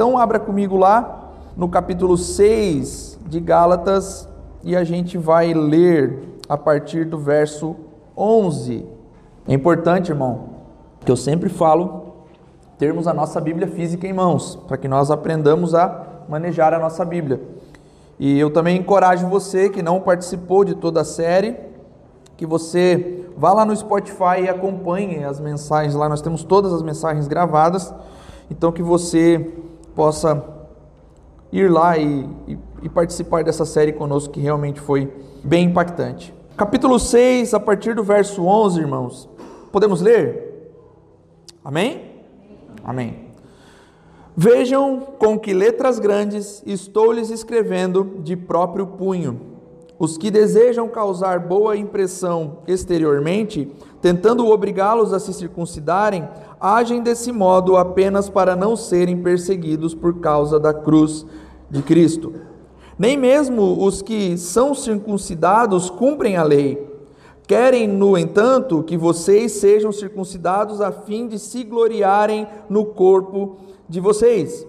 Então, abra comigo lá no capítulo 6 de Gálatas e a gente vai ler a partir do verso 11. É importante, irmão, que eu sempre falo, termos a nossa Bíblia física em mãos, para que nós aprendamos a manejar a nossa Bíblia. E eu também encorajo você que não participou de toda a série, que você vá lá no Spotify e acompanhe as mensagens lá. Nós temos todas as mensagens gravadas, então que você possa ir lá e, e, e participar dessa série conosco, que realmente foi bem impactante. Capítulo 6, a partir do verso 11, irmãos. Podemos ler? Amém? Amém. Vejam com que letras grandes estou lhes escrevendo de próprio punho. Os que desejam causar boa impressão exteriormente, tentando obrigá-los a se circuncidarem, agem desse modo apenas para não serem perseguidos por causa da cruz de Cristo. Nem mesmo os que são circuncidados cumprem a lei. Querem, no entanto, que vocês sejam circuncidados a fim de se gloriarem no corpo de vocês.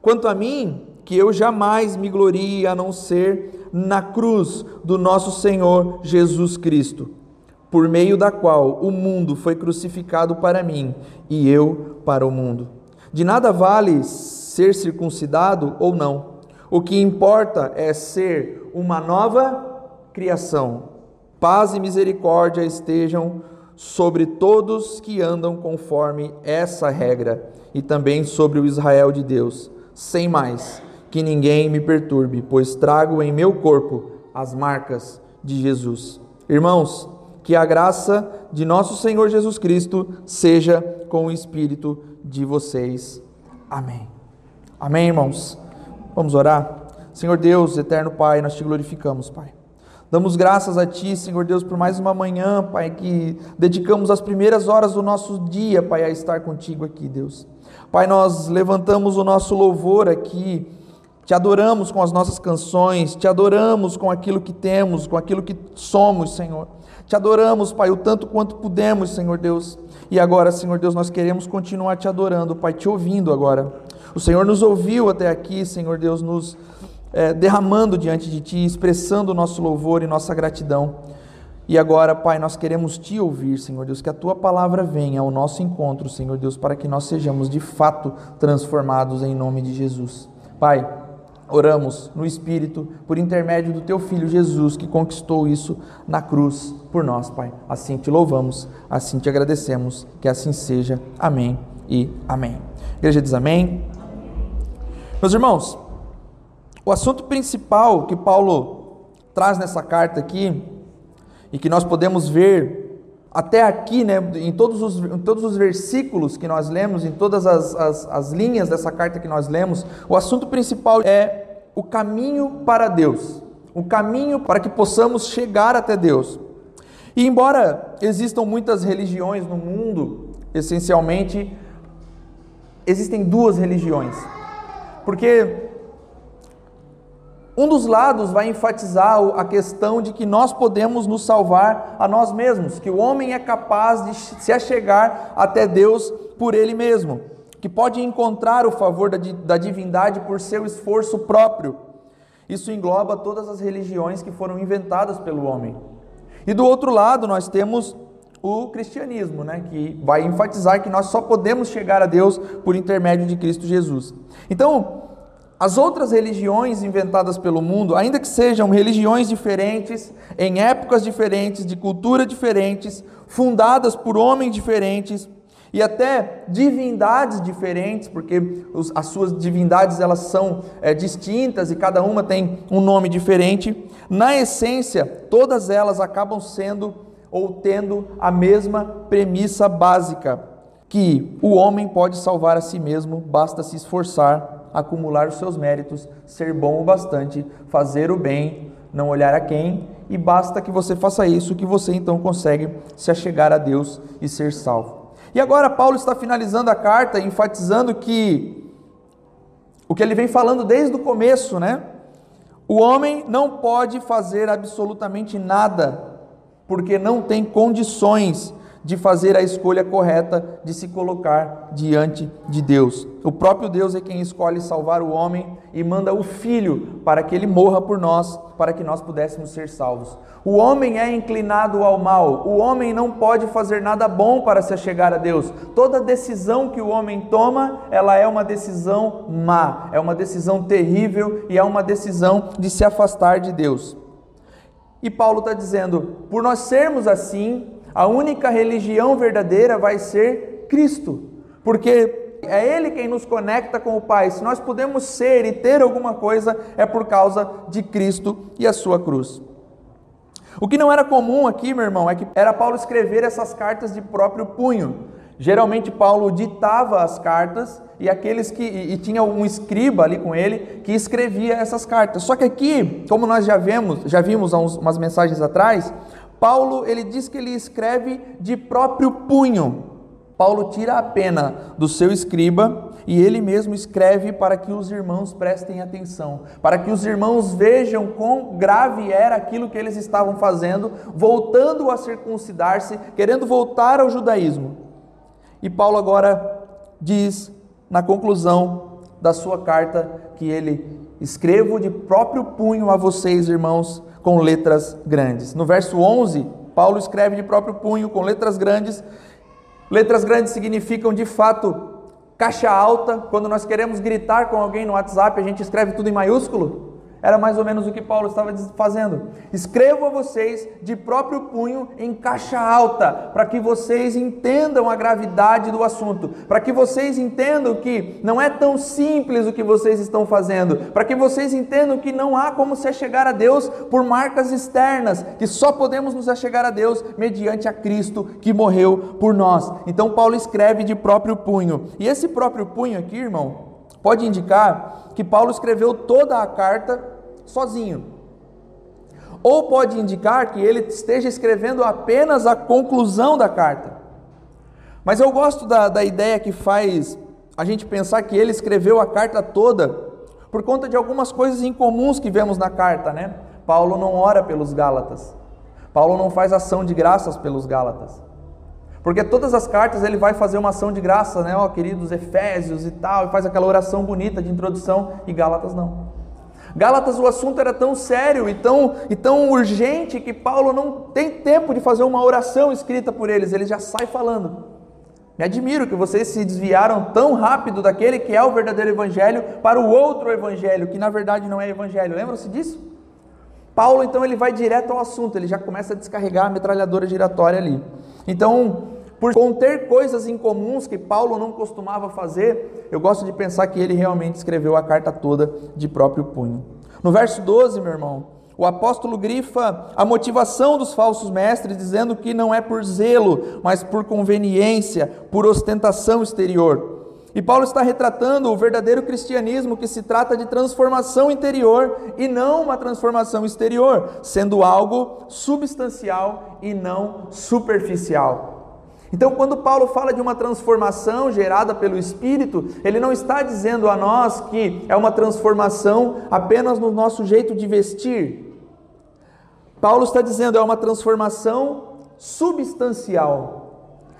Quanto a mim, que eu jamais me glorie a não ser na cruz do nosso Senhor Jesus Cristo, por meio da qual o mundo foi crucificado para mim e eu para o mundo. De nada vale ser circuncidado ou não. O que importa é ser uma nova criação. Paz e misericórdia estejam sobre todos que andam conforme essa regra e também sobre o Israel de Deus. Sem mais, que ninguém me perturbe, pois trago em meu corpo as marcas de Jesus. Irmãos, que a graça de nosso Senhor Jesus Cristo seja com o espírito de vocês. Amém. Amém, irmãos. Vamos orar. Senhor Deus, eterno Pai, nós te glorificamos, Pai. Damos graças a Ti, Senhor Deus, por mais uma manhã, Pai, que dedicamos as primeiras horas do nosso dia, Pai, a estar contigo aqui, Deus. Pai, nós levantamos o nosso louvor aqui, te adoramos com as nossas canções, te adoramos com aquilo que temos, com aquilo que somos, Senhor. Te adoramos, Pai, o tanto quanto pudemos, Senhor Deus. E agora, Senhor Deus, nós queremos continuar te adorando, Pai, te ouvindo agora. O Senhor nos ouviu até aqui, Senhor Deus, nos é, derramando diante de Ti, expressando o nosso louvor e nossa gratidão. E agora, Pai, nós queremos te ouvir, Senhor Deus, que a tua palavra venha ao nosso encontro, Senhor Deus, para que nós sejamos de fato transformados em nome de Jesus. Pai, oramos no Espírito, por intermédio do teu Filho Jesus, que conquistou isso na cruz por nós, Pai. Assim te louvamos, assim te agradecemos, que assim seja. Amém e amém. A igreja diz amém. Meus irmãos, o assunto principal que Paulo traz nessa carta aqui e que nós podemos ver até aqui, né, em, todos os, em todos os versículos que nós lemos, em todas as, as, as linhas dessa carta que nós lemos, o assunto principal é o caminho para Deus, o caminho para que possamos chegar até Deus. E embora existam muitas religiões no mundo, essencialmente existem duas religiões. Porque um dos lados vai enfatizar a questão de que nós podemos nos salvar a nós mesmos, que o homem é capaz de se achegar até Deus por ele mesmo, que pode encontrar o favor da divindade por seu esforço próprio. Isso engloba todas as religiões que foram inventadas pelo homem. E do outro lado, nós temos o cristianismo, né, que vai enfatizar que nós só podemos chegar a Deus por intermédio de Cristo Jesus. Então, as outras religiões inventadas pelo mundo, ainda que sejam religiões diferentes, em épocas diferentes, de cultura diferentes, fundadas por homens diferentes e até divindades diferentes, porque os, as suas divindades elas são é, distintas e cada uma tem um nome diferente. Na essência, todas elas acabam sendo ou tendo a mesma premissa básica, que o homem pode salvar a si mesmo, basta se esforçar acumular os seus méritos, ser bom o bastante, fazer o bem, não olhar a quem, e basta que você faça isso, que você então consegue se achegar a Deus e ser salvo. E agora Paulo está finalizando a carta, enfatizando que o que ele vem falando desde o começo, né? O homem não pode fazer absolutamente nada, porque não tem condições de fazer a escolha correta de se colocar diante de Deus. O próprio Deus é quem escolhe salvar o homem e manda o Filho para que ele morra por nós, para que nós pudéssemos ser salvos. O homem é inclinado ao mal, o homem não pode fazer nada bom para se chegar a Deus. Toda decisão que o homem toma, ela é uma decisão má, é uma decisão terrível e é uma decisão de se afastar de Deus. E Paulo está dizendo: por nós sermos assim, a única religião verdadeira vai ser Cristo, porque é Ele quem nos conecta com o Pai. Se nós podemos ser e ter alguma coisa, é por causa de Cristo e a sua cruz. O que não era comum aqui, meu irmão, é que era Paulo escrever essas cartas de próprio punho. Geralmente Paulo ditava as cartas e aqueles que e, tinha um escriba ali com ele que escrevia essas cartas. Só que aqui, como nós já vimos, já vimos há uns, umas mensagens atrás, Paulo, ele diz que ele escreve de próprio punho. Paulo tira a pena do seu escriba e ele mesmo escreve para que os irmãos prestem atenção, para que os irmãos vejam quão grave era aquilo que eles estavam fazendo, voltando a circuncidar-se, querendo voltar ao judaísmo. E Paulo agora diz, na conclusão da sua carta, que ele escrevo de próprio punho a vocês, irmãos, com letras grandes. No verso 11, Paulo escreve de próprio punho com letras grandes. Letras grandes significam de fato caixa alta. Quando nós queremos gritar com alguém no WhatsApp, a gente escreve tudo em maiúsculo. Era mais ou menos o que Paulo estava fazendo. Escrevo a vocês de próprio punho em caixa alta, para que vocês entendam a gravidade do assunto, para que vocês entendam que não é tão simples o que vocês estão fazendo, para que vocês entendam que não há como se chegar a Deus por marcas externas, que só podemos nos chegar a Deus mediante a Cristo que morreu por nós. Então Paulo escreve de próprio punho. E esse próprio punho aqui, irmão, pode indicar que Paulo escreveu toda a carta sozinho. Ou pode indicar que ele esteja escrevendo apenas a conclusão da carta. Mas eu gosto da, da ideia que faz a gente pensar que ele escreveu a carta toda por conta de algumas coisas incomuns que vemos na carta, né? Paulo não ora pelos Gálatas. Paulo não faz ação de graças pelos Gálatas. Porque todas as cartas ele vai fazer uma ação de graça, né? Ó, queridos Efésios e tal, e faz aquela oração bonita de introdução, e Gálatas não. Gálatas o assunto era tão sério e tão, e tão urgente que Paulo não tem tempo de fazer uma oração escrita por eles, ele já sai falando. Me admiro que vocês se desviaram tão rápido daquele que é o verdadeiro evangelho para o outro evangelho, que na verdade não é evangelho. Lembram-se disso? Paulo então ele vai direto ao assunto, ele já começa a descarregar a metralhadora giratória ali. Então, por conter coisas incomuns que Paulo não costumava fazer, eu gosto de pensar que ele realmente escreveu a carta toda de próprio punho. No verso 12, meu irmão, o apóstolo grifa a motivação dos falsos mestres, dizendo que não é por zelo, mas por conveniência, por ostentação exterior. E Paulo está retratando o verdadeiro cristianismo que se trata de transformação interior e não uma transformação exterior, sendo algo substancial e não superficial. Então, quando Paulo fala de uma transformação gerada pelo Espírito, ele não está dizendo a nós que é uma transformação apenas no nosso jeito de vestir. Paulo está dizendo é uma transformação substancial.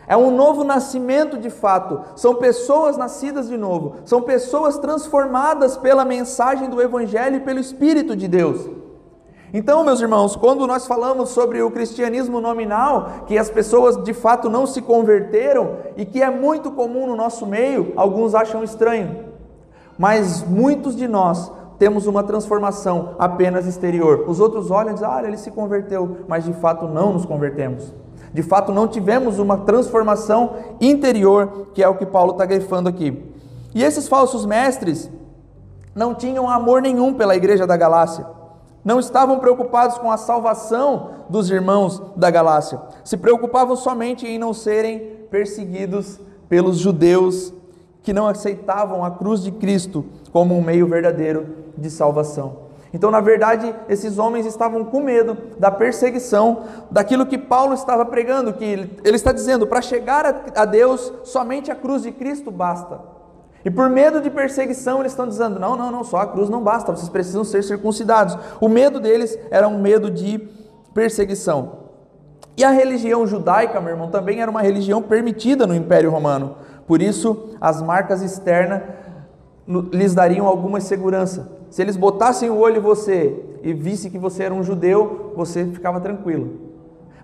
É um novo nascimento de fato. São pessoas nascidas de novo. São pessoas transformadas pela mensagem do Evangelho e pelo Espírito de Deus. Então, meus irmãos, quando nós falamos sobre o cristianismo nominal, que as pessoas de fato não se converteram e que é muito comum no nosso meio, alguns acham estranho. Mas muitos de nós temos uma transformação apenas exterior. Os outros olham e dizem: "Ah, ele se converteu", mas de fato não nos convertemos. De fato não tivemos uma transformação interior, que é o que Paulo está grifando aqui. E esses falsos mestres não tinham amor nenhum pela igreja da Galácia não estavam preocupados com a salvação dos irmãos da Galácia, se preocupavam somente em não serem perseguidos pelos judeus que não aceitavam a cruz de Cristo como um meio verdadeiro de salvação. Então, na verdade, esses homens estavam com medo da perseguição, daquilo que Paulo estava pregando, que ele está dizendo: para chegar a Deus, somente a cruz de Cristo basta. E por medo de perseguição, eles estão dizendo: não, não, não, só a cruz não basta, vocês precisam ser circuncidados. O medo deles era um medo de perseguição. E a religião judaica, meu irmão, também era uma religião permitida no Império Romano. Por isso, as marcas externas lhes dariam alguma segurança. Se eles botassem o olho em você e visse que você era um judeu, você ficava tranquilo.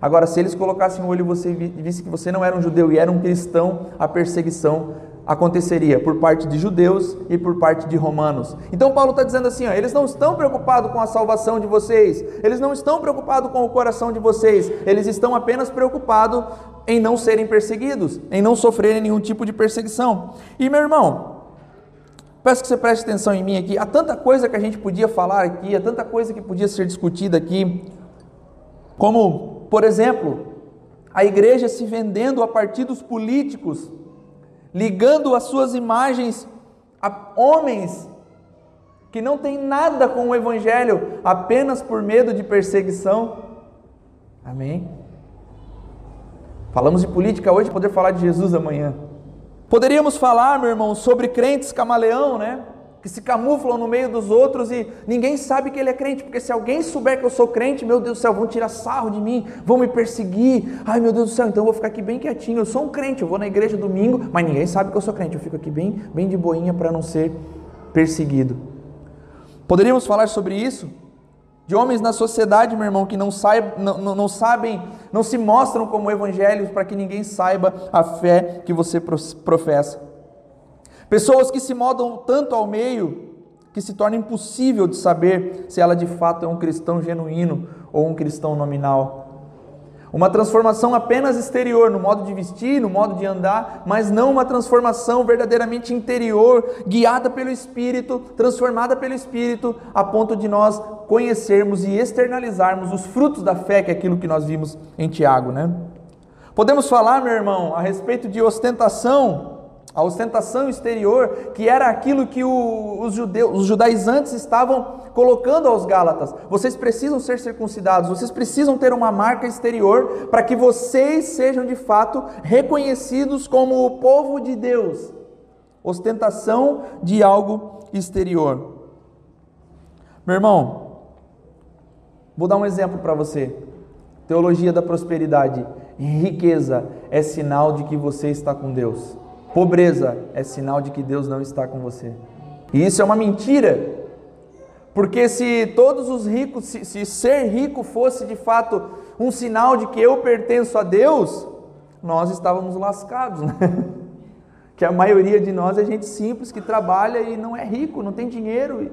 Agora, se eles colocassem o olho em você e visse que você não era um judeu e era um cristão, a perseguição aconteceria por parte de judeus e por parte de romanos. Então Paulo está dizendo assim: ó, eles não estão preocupados com a salvação de vocês, eles não estão preocupados com o coração de vocês, eles estão apenas preocupados em não serem perseguidos, em não sofrerem nenhum tipo de perseguição. E meu irmão, peço que você preste atenção em mim aqui. Há tanta coisa que a gente podia falar aqui, há tanta coisa que podia ser discutida aqui, como, por exemplo, a igreja se vendendo a partidos políticos ligando as suas imagens a homens que não têm nada com o Evangelho, apenas por medo de perseguição. Amém? Falamos de política hoje, poder falar de Jesus amanhã. Poderíamos falar, meu irmão, sobre crentes camaleão, né? Que se camuflam no meio dos outros e ninguém sabe que ele é crente, porque se alguém souber que eu sou crente, meu Deus do céu, vão tirar sarro de mim, vão me perseguir. Ai, meu Deus do céu, então eu vou ficar aqui bem quietinho. Eu sou um crente, eu vou na igreja domingo, mas ninguém sabe que eu sou crente. Eu fico aqui bem, bem de boinha para não ser perseguido. Poderíamos falar sobre isso? De homens na sociedade, meu irmão, que não, saib, não, não, não sabem, não se mostram como evangelhos para que ninguém saiba a fé que você professa. Pessoas que se modam tanto ao meio que se torna impossível de saber se ela de fato é um cristão genuíno ou um cristão nominal. Uma transformação apenas exterior, no modo de vestir, no modo de andar, mas não uma transformação verdadeiramente interior, guiada pelo Espírito, transformada pelo Espírito, a ponto de nós conhecermos e externalizarmos os frutos da fé, que é aquilo que nós vimos em Tiago, né? Podemos falar, meu irmão, a respeito de ostentação, a ostentação exterior, que era aquilo que o, os, judeus, os judaizantes estavam colocando aos Gálatas. Vocês precisam ser circuncidados, vocês precisam ter uma marca exterior para que vocês sejam de fato reconhecidos como o povo de Deus. Ostentação de algo exterior. Meu irmão, vou dar um exemplo para você. Teologia da prosperidade. Riqueza é sinal de que você está com Deus. Pobreza é sinal de que Deus não está com você. E isso é uma mentira. Porque se todos os ricos, se, se, ser rico fosse de fato um sinal de que eu pertenço a Deus, nós estávamos lascados, né? Que a maioria de nós é gente simples que trabalha e não é rico, não tem dinheiro.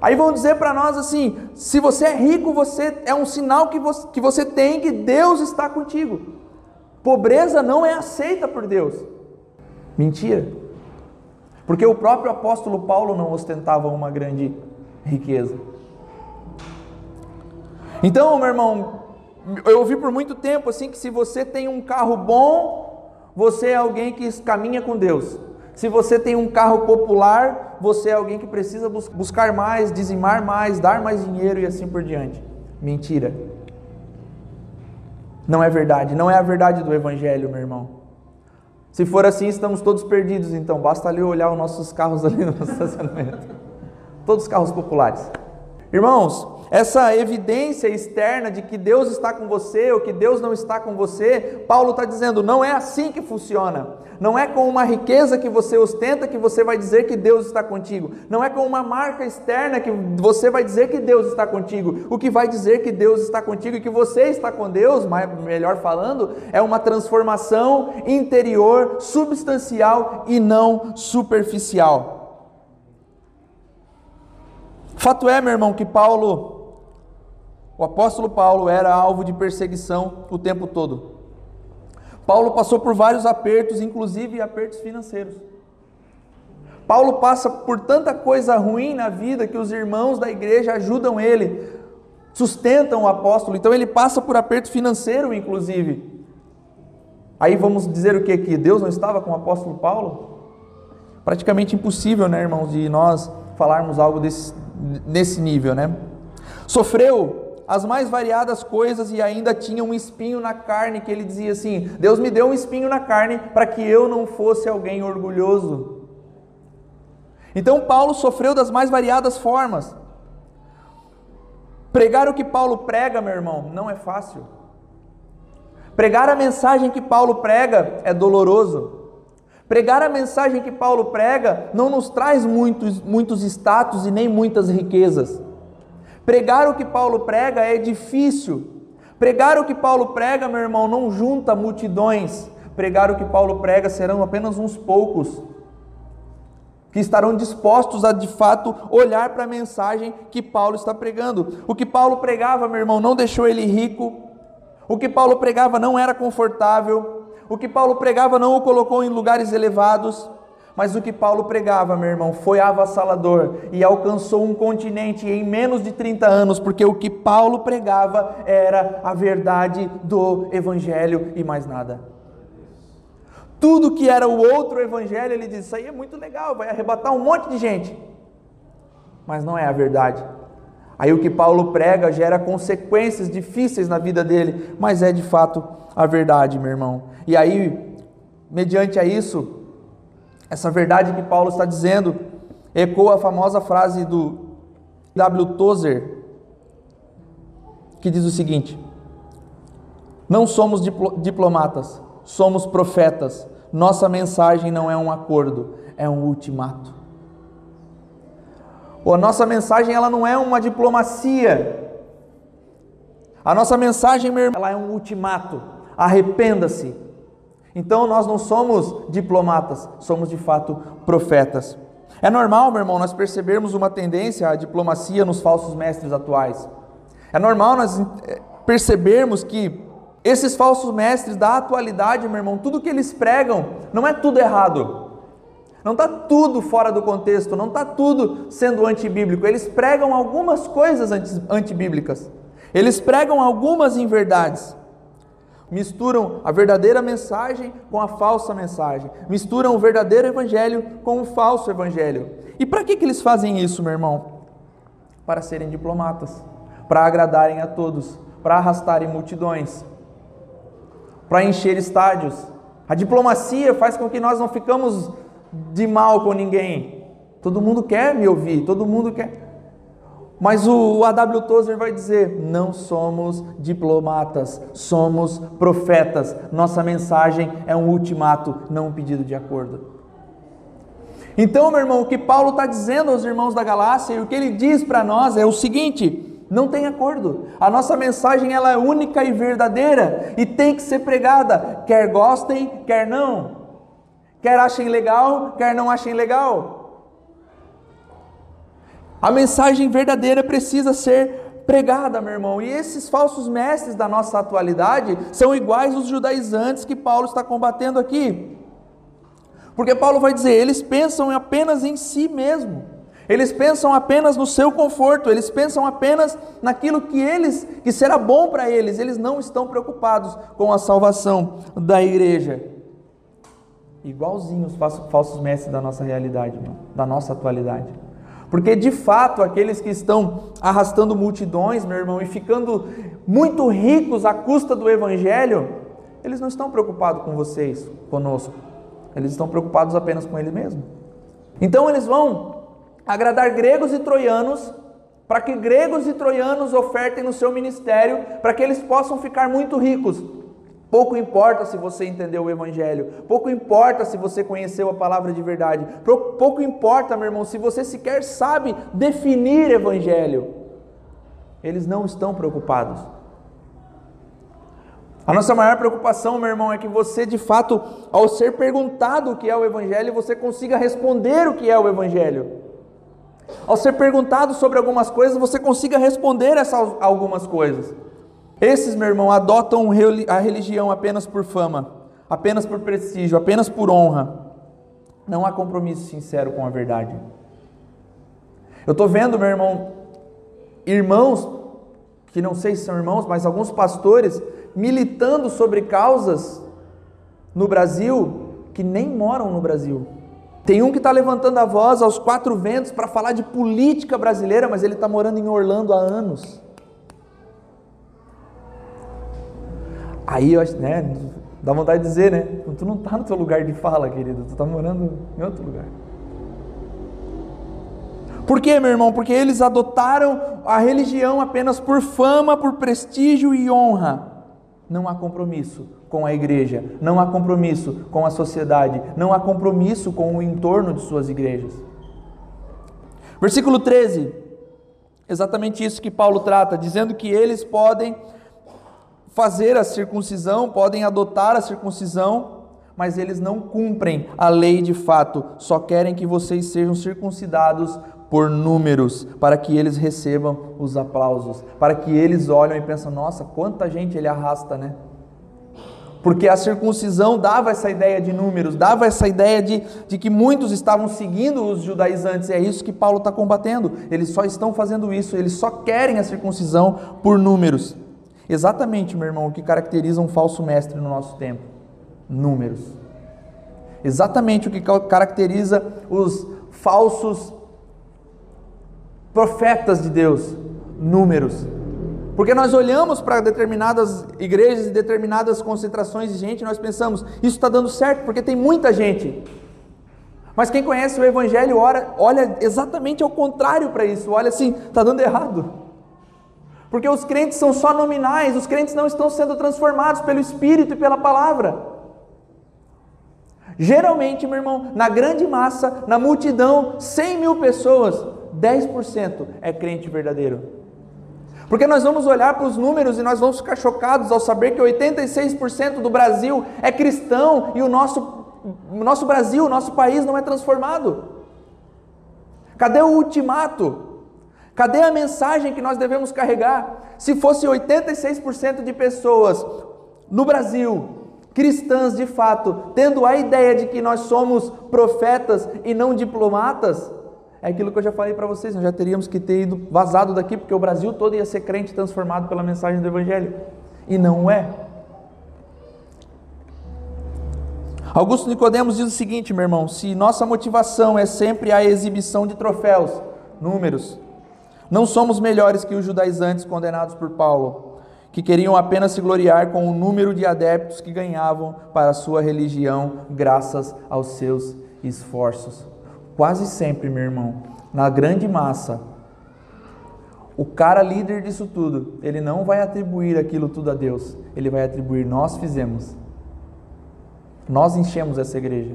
Aí vão dizer para nós assim: se você é rico, você é um sinal que você, que você tem que Deus está contigo. Pobreza não é aceita por Deus. Mentira. Porque o próprio apóstolo Paulo não ostentava uma grande riqueza. Então, meu irmão, eu ouvi por muito tempo assim que se você tem um carro bom, você é alguém que caminha com Deus. Se você tem um carro popular, você é alguém que precisa buscar mais, dizimar mais, dar mais dinheiro e assim por diante. Mentira. Não é verdade, não é a verdade do evangelho, meu irmão. Se for assim, estamos todos perdidos, então basta ali olhar os nossos carros ali no estacionamento. Todos os carros populares. Irmãos, essa evidência externa de que Deus está com você ou que Deus não está com você, Paulo está dizendo, não é assim que funciona. Não é com uma riqueza que você ostenta que você vai dizer que Deus está contigo. Não é com uma marca externa que você vai dizer que Deus está contigo. O que vai dizer que Deus está contigo e que você está com Deus, melhor falando, é uma transformação interior, substancial e não superficial. Fato é, meu irmão, que Paulo o apóstolo Paulo era alvo de perseguição o tempo todo. Paulo passou por vários apertos, inclusive apertos financeiros. Paulo passa por tanta coisa ruim na vida que os irmãos da igreja ajudam ele, sustentam o apóstolo. Então ele passa por aperto financeiro, inclusive. Aí vamos dizer o que aqui? Deus não estava com o apóstolo Paulo? Praticamente impossível, né, irmãos, de nós falarmos algo desse, nesse nível, né? Sofreu as mais variadas coisas e ainda tinha um espinho na carne que ele dizia assim: Deus me deu um espinho na carne para que eu não fosse alguém orgulhoso. Então Paulo sofreu das mais variadas formas. Pregar o que Paulo prega, meu irmão, não é fácil. Pregar a mensagem que Paulo prega é doloroso. Pregar a mensagem que Paulo prega não nos traz muitos, muitos status e nem muitas riquezas. Pregar o que Paulo prega é difícil. Pregar o que Paulo prega, meu irmão, não junta multidões. Pregar o que Paulo prega serão apenas uns poucos que estarão dispostos a de fato olhar para a mensagem que Paulo está pregando. O que Paulo pregava, meu irmão, não deixou ele rico. O que Paulo pregava não era confortável. O que Paulo pregava não o colocou em lugares elevados. Mas o que Paulo pregava, meu irmão, foi avassalador e alcançou um continente em menos de 30 anos, porque o que Paulo pregava era a verdade do Evangelho e mais nada. Tudo que era o outro Evangelho, ele diz: Isso aí é muito legal, vai arrebatar um monte de gente, mas não é a verdade. Aí o que Paulo prega gera consequências difíceis na vida dele, mas é de fato a verdade, meu irmão. E aí, mediante a isso, essa verdade que Paulo está dizendo ecoa a famosa frase do W. Tozer, que diz o seguinte: Não somos diplomatas, somos profetas. Nossa mensagem não é um acordo, é um ultimato. a nossa mensagem ela não é uma diplomacia. A nossa mensagem, meu irmão, ela é um ultimato. Arrependa-se, então nós não somos diplomatas, somos de fato profetas. É normal, meu irmão, nós percebermos uma tendência à diplomacia nos falsos mestres atuais. É normal nós eh, percebermos que esses falsos mestres da atualidade, meu irmão, tudo que eles pregam não é tudo errado. Não está tudo fora do contexto, não está tudo sendo antibíblico. Eles pregam algumas coisas antibíblicas. Eles pregam algumas inverdades misturam a verdadeira mensagem com a falsa mensagem, misturam o verdadeiro evangelho com o falso evangelho. E para que, que eles fazem isso, meu irmão? Para serem diplomatas, para agradarem a todos, para arrastarem multidões, para encher estádios. A diplomacia faz com que nós não ficamos de mal com ninguém. Todo mundo quer me ouvir, todo mundo quer. Mas o A.W. Tozer vai dizer: não somos diplomatas, somos profetas. Nossa mensagem é um ultimato, não um pedido de acordo. Então, meu irmão, o que Paulo está dizendo aos irmãos da Galácia e o que ele diz para nós é o seguinte: não tem acordo. A nossa mensagem ela é única e verdadeira e tem que ser pregada, quer gostem, quer não. Quer achem legal, quer não achem legal. A mensagem verdadeira precisa ser pregada, meu irmão. E esses falsos mestres da nossa atualidade são iguais aos judaizantes que Paulo está combatendo aqui. Porque Paulo vai dizer, eles pensam apenas em si mesmo. Eles pensam apenas no seu conforto, eles pensam apenas naquilo que eles que será bom para eles. Eles não estão preocupados com a salvação da igreja. Igualzinho os falsos mestres da nossa realidade, irmão, da nossa atualidade. Porque de fato, aqueles que estão arrastando multidões, meu irmão, e ficando muito ricos à custa do evangelho, eles não estão preocupados com vocês, conosco. Eles estão preocupados apenas com eles mesmos. Então eles vão agradar gregos e troianos, para que gregos e troianos ofertem no seu ministério, para que eles possam ficar muito ricos. Pouco importa se você entendeu o Evangelho, pouco importa se você conheceu a palavra de verdade, pouco importa, meu irmão, se você sequer sabe definir Evangelho. Eles não estão preocupados. A nossa maior preocupação, meu irmão, é que você, de fato, ao ser perguntado o que é o Evangelho, você consiga responder o que é o Evangelho. Ao ser perguntado sobre algumas coisas, você consiga responder essas algumas coisas. Esses, meu irmão, adotam a religião apenas por fama, apenas por prestígio, apenas por honra. Não há compromisso sincero com a verdade. Eu estou vendo, meu irmão, irmãos, que não sei se são irmãos, mas alguns pastores militando sobre causas no Brasil que nem moram no Brasil. Tem um que está levantando a voz aos quatro ventos para falar de política brasileira, mas ele está morando em Orlando há anos. Aí, né, dá vontade de dizer, né? Tu não está no teu lugar de fala, querido, tu está morando em outro lugar. Por quê, meu irmão? Porque eles adotaram a religião apenas por fama, por prestígio e honra. não há compromisso com a igreja, não há compromisso com a sociedade, não há compromisso com o entorno de suas igrejas. Versículo 13, exatamente isso que Paulo trata, dizendo que eles podem fazer a circuncisão, podem adotar a circuncisão, mas eles não cumprem a lei de fato, só querem que vocês sejam circuncidados por números, para que eles recebam os aplausos, para que eles olhem e pensam: nossa, quanta gente ele arrasta, né? Porque a circuncisão dava essa ideia de números, dava essa ideia de, de que muitos estavam seguindo os judaizantes, e é isso que Paulo está combatendo. Eles só estão fazendo isso, eles só querem a circuncisão por números. Exatamente, meu irmão, o que caracteriza um falso mestre no nosso tempo: números. Exatamente o que caracteriza os falsos profetas de Deus: números. Porque nós olhamos para determinadas igrejas e determinadas concentrações de gente e nós pensamos, isso está dando certo, porque tem muita gente. Mas quem conhece o Evangelho olha, olha exatamente ao contrário para isso, olha assim, está dando errado. Porque os crentes são só nominais, os crentes não estão sendo transformados pelo Espírito e pela palavra. Geralmente, meu irmão, na grande massa, na multidão, 100 mil pessoas, 10% é crente verdadeiro. Porque nós vamos olhar para os números e nós vamos ficar chocados ao saber que 86% do Brasil é cristão e o nosso, nosso Brasil, o nosso país não é transformado. Cadê o ultimato? Cadê a mensagem que nós devemos carregar? Se fosse 86% de pessoas no Brasil, cristãs de fato, tendo a ideia de que nós somos profetas e não diplomatas, é aquilo que eu já falei para vocês, nós já teríamos que ter ido vazado daqui, porque o Brasil todo ia ser crente transformado pela mensagem do Evangelho. E não é. Augusto Nicodemos diz o seguinte, meu irmão: se nossa motivação é sempre a exibição de troféus, números, não somos melhores que os judaizantes condenados por Paulo, que queriam apenas se gloriar com o número de adeptos que ganhavam para a sua religião graças aos seus esforços. Quase sempre, meu irmão, na grande massa, o cara líder disso tudo, ele não vai atribuir aquilo tudo a Deus, ele vai atribuir nós fizemos. Nós enchemos essa igreja.